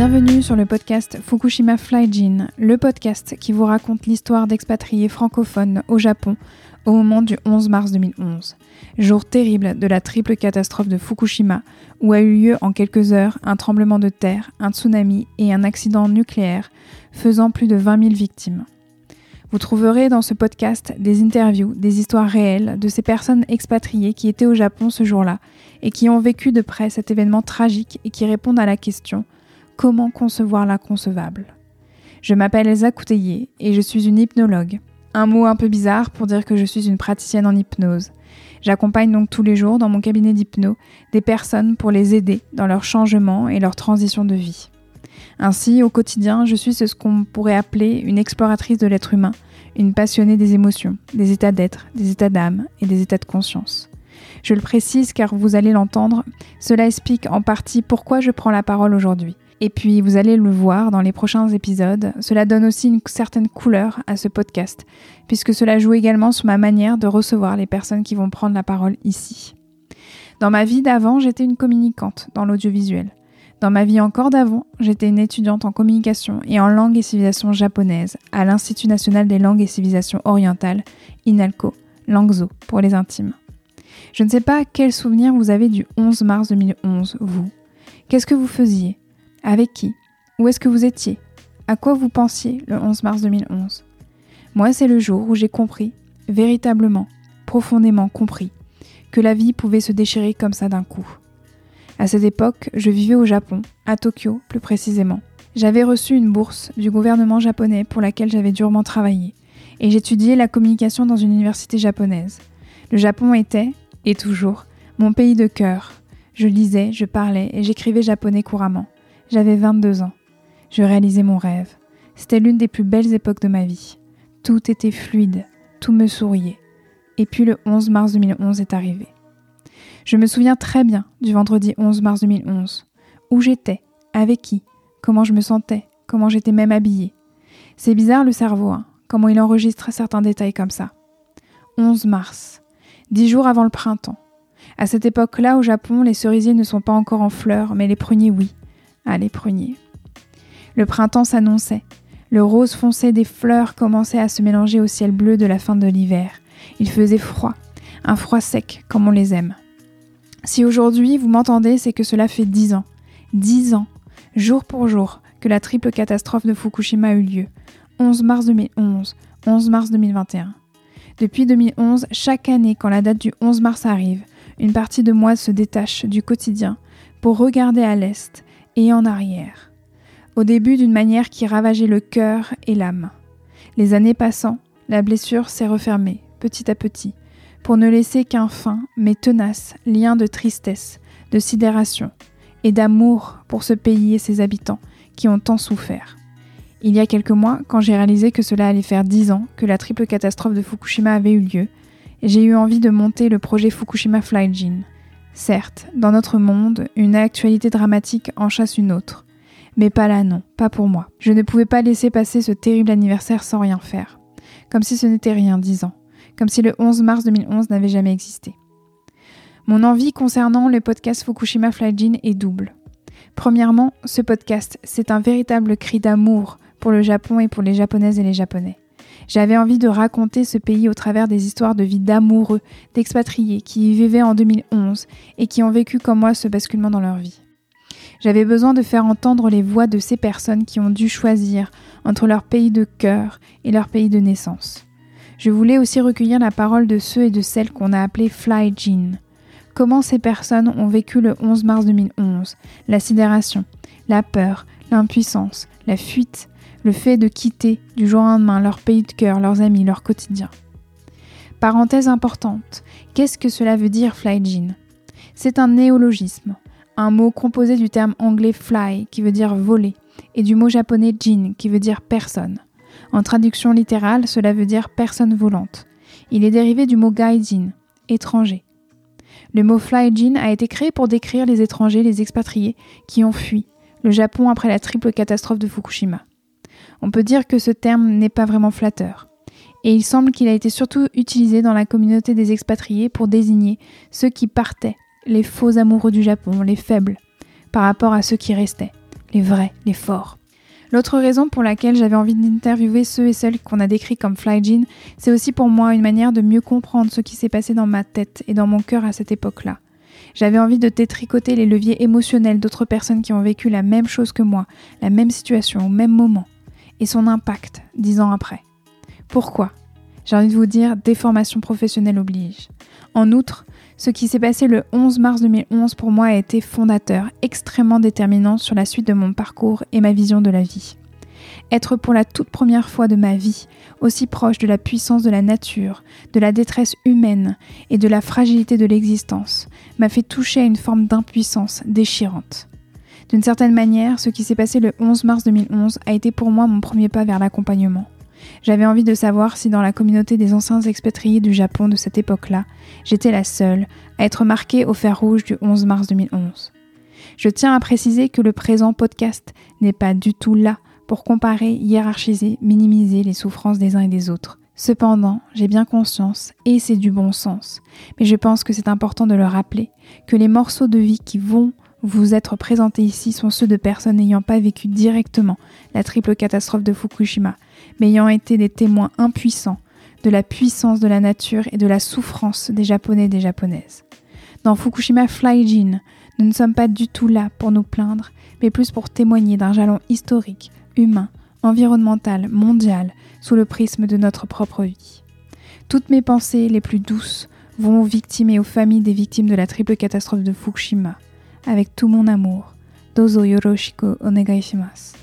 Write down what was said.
Bienvenue sur le podcast Fukushima Flyjin, le podcast qui vous raconte l'histoire d'expatriés francophones au Japon au moment du 11 mars 2011, jour terrible de la triple catastrophe de Fukushima, où a eu lieu en quelques heures un tremblement de terre, un tsunami et un accident nucléaire, faisant plus de 20 000 victimes. Vous trouverez dans ce podcast des interviews, des histoires réelles de ces personnes expatriées qui étaient au Japon ce jour-là et qui ont vécu de près cet événement tragique et qui répondent à la question Comment concevoir l'inconcevable? Je m'appelle Elsa Couteyé et je suis une hypnologue. Un mot un peu bizarre pour dire que je suis une praticienne en hypnose. J'accompagne donc tous les jours dans mon cabinet d'hypno des personnes pour les aider dans leur changement et leur transition de vie. Ainsi, au quotidien, je suis ce qu'on pourrait appeler une exploratrice de l'être humain, une passionnée des émotions, des états d'être, des états d'âme et des états de conscience. Je le précise car vous allez l'entendre, cela explique en partie pourquoi je prends la parole aujourd'hui. Et puis, vous allez le voir dans les prochains épisodes, cela donne aussi une certaine couleur à ce podcast, puisque cela joue également sur ma manière de recevoir les personnes qui vont prendre la parole ici. Dans ma vie d'avant, j'étais une communicante dans l'audiovisuel. Dans ma vie encore d'avant, j'étais une étudiante en communication et en langue et civilisation japonaise à l'Institut national des langues et civilisations orientales, INALCO, Langzo pour les intimes. Je ne sais pas quel souvenir vous avez du 11 mars 2011, vous. Qu'est-ce que vous faisiez? Avec qui? Où est-ce que vous étiez? À quoi vous pensiez le 11 mars 2011 Moi, c'est le jour où j'ai compris, véritablement, profondément compris, que la vie pouvait se déchirer comme ça d'un coup. À cette époque, je vivais au Japon, à Tokyo plus précisément. J'avais reçu une bourse du gouvernement japonais pour laquelle j'avais durement travaillé, et j'étudiais la communication dans une université japonaise. Le Japon était, et toujours, mon pays de cœur. Je lisais, je parlais et j'écrivais japonais couramment. J'avais 22 ans. Je réalisais mon rêve. C'était l'une des plus belles époques de ma vie. Tout était fluide, tout me souriait. Et puis le 11 mars 2011 est arrivé. Je me souviens très bien du vendredi 11 mars 2011. Où j'étais, avec qui, comment je me sentais, comment j'étais même habillée. C'est bizarre le cerveau, hein, comment il enregistre certains détails comme ça. 11 mars, dix jours avant le printemps. À cette époque-là, au Japon, les cerisiers ne sont pas encore en fleurs, mais les pruniers, oui. Les pruniers. Le printemps s'annonçait. Le rose foncé des fleurs commençait à se mélanger au ciel bleu de la fin de l'hiver. Il faisait froid, un froid sec comme on les aime. Si aujourd'hui vous m'entendez, c'est que cela fait dix ans, dix ans, jour pour jour, que la triple catastrophe de Fukushima a eu lieu. 11 mars 2011, 11 mars 2021. Depuis 2011, chaque année, quand la date du 11 mars arrive, une partie de moi se détache du quotidien pour regarder à l'est et en arrière. Au début d'une manière qui ravageait le cœur et l'âme. Les années passant, la blessure s'est refermée, petit à petit, pour ne laisser qu'un fin mais tenace lien de tristesse, de sidération et d'amour pour ce pays et ses habitants qui ont tant souffert. Il y a quelques mois, quand j'ai réalisé que cela allait faire dix ans que la triple catastrophe de Fukushima avait eu lieu, j'ai eu envie de monter le projet Fukushima Flyjin. Certes, dans notre monde, une actualité dramatique en chasse une autre. Mais pas là, non, pas pour moi. Je ne pouvais pas laisser passer ce terrible anniversaire sans rien faire. Comme si ce n'était rien, dix ans. Comme si le 11 mars 2011 n'avait jamais existé. Mon envie concernant le podcast Fukushima Flyjin est double. Premièrement, ce podcast, c'est un véritable cri d'amour pour le Japon et pour les Japonaises et les Japonais. J'avais envie de raconter ce pays au travers des histoires de vie d'amoureux, d'expatriés qui y vivaient en 2011 et qui ont vécu comme moi ce basculement dans leur vie. J'avais besoin de faire entendre les voix de ces personnes qui ont dû choisir entre leur pays de cœur et leur pays de naissance. Je voulais aussi recueillir la parole de ceux et de celles qu'on a appelés Fly Jean. Comment ces personnes ont vécu le 11 mars 2011, la sidération, la peur, l'impuissance, la fuite, le fait de quitter du jour au lendemain leur pays de cœur, leurs amis, leur quotidien. Parenthèse importante, qu'est-ce que cela veut dire fly C'est un néologisme, un mot composé du terme anglais fly qui veut dire voler et du mot japonais jin qui veut dire personne. En traduction littérale, cela veut dire personne volante. Il est dérivé du mot gaijin, étranger. Le mot fly jean a été créé pour décrire les étrangers, les expatriés qui ont fui, le Japon après la triple catastrophe de Fukushima. On peut dire que ce terme n'est pas vraiment flatteur. Et il semble qu'il a été surtout utilisé dans la communauté des expatriés pour désigner ceux qui partaient, les faux amoureux du Japon, les faibles, par rapport à ceux qui restaient, les vrais, les forts. L'autre raison pour laquelle j'avais envie d'interviewer ceux et celles qu'on a décrits comme Flyjin, c'est aussi pour moi une manière de mieux comprendre ce qui s'est passé dans ma tête et dans mon cœur à cette époque-là. J'avais envie de détricoter les leviers émotionnels d'autres personnes qui ont vécu la même chose que moi, la même situation, au même moment, et son impact dix ans après. Pourquoi? J'ai envie de vous dire, déformation professionnelle oblige. En outre, ce qui s'est passé le 11 mars 2011 pour moi a été fondateur, extrêmement déterminant sur la suite de mon parcours et ma vision de la vie. Être pour la toute première fois de ma vie aussi proche de la puissance de la nature, de la détresse humaine et de la fragilité de l'existence m'a fait toucher à une forme d'impuissance déchirante. D'une certaine manière, ce qui s'est passé le 11 mars 2011 a été pour moi mon premier pas vers l'accompagnement. J'avais envie de savoir si dans la communauté des anciens expatriés du Japon de cette époque-là, j'étais la seule à être marquée au fer rouge du 11 mars 2011. Je tiens à préciser que le présent podcast n'est pas du tout là pour comparer, hiérarchiser, minimiser les souffrances des uns et des autres. Cependant, j'ai bien conscience, et c'est du bon sens, mais je pense que c'est important de le rappeler, que les morceaux de vie qui vont vous être présentés ici sont ceux de personnes n'ayant pas vécu directement la triple catastrophe de Fukushima, mais ayant été des témoins impuissants de la puissance de la nature et de la souffrance des Japonais et des Japonaises. Dans Fukushima Flyjin, nous ne sommes pas du tout là pour nous plaindre, mais plus pour témoigner d'un jalon historique, humain, environnemental, mondial, sous le prisme de notre propre vie. Toutes mes pensées les plus douces vont aux victimes et aux familles des victimes de la triple catastrophe de Fukushima, avec tout mon amour. Dozo yoroshiku onegai shimasu.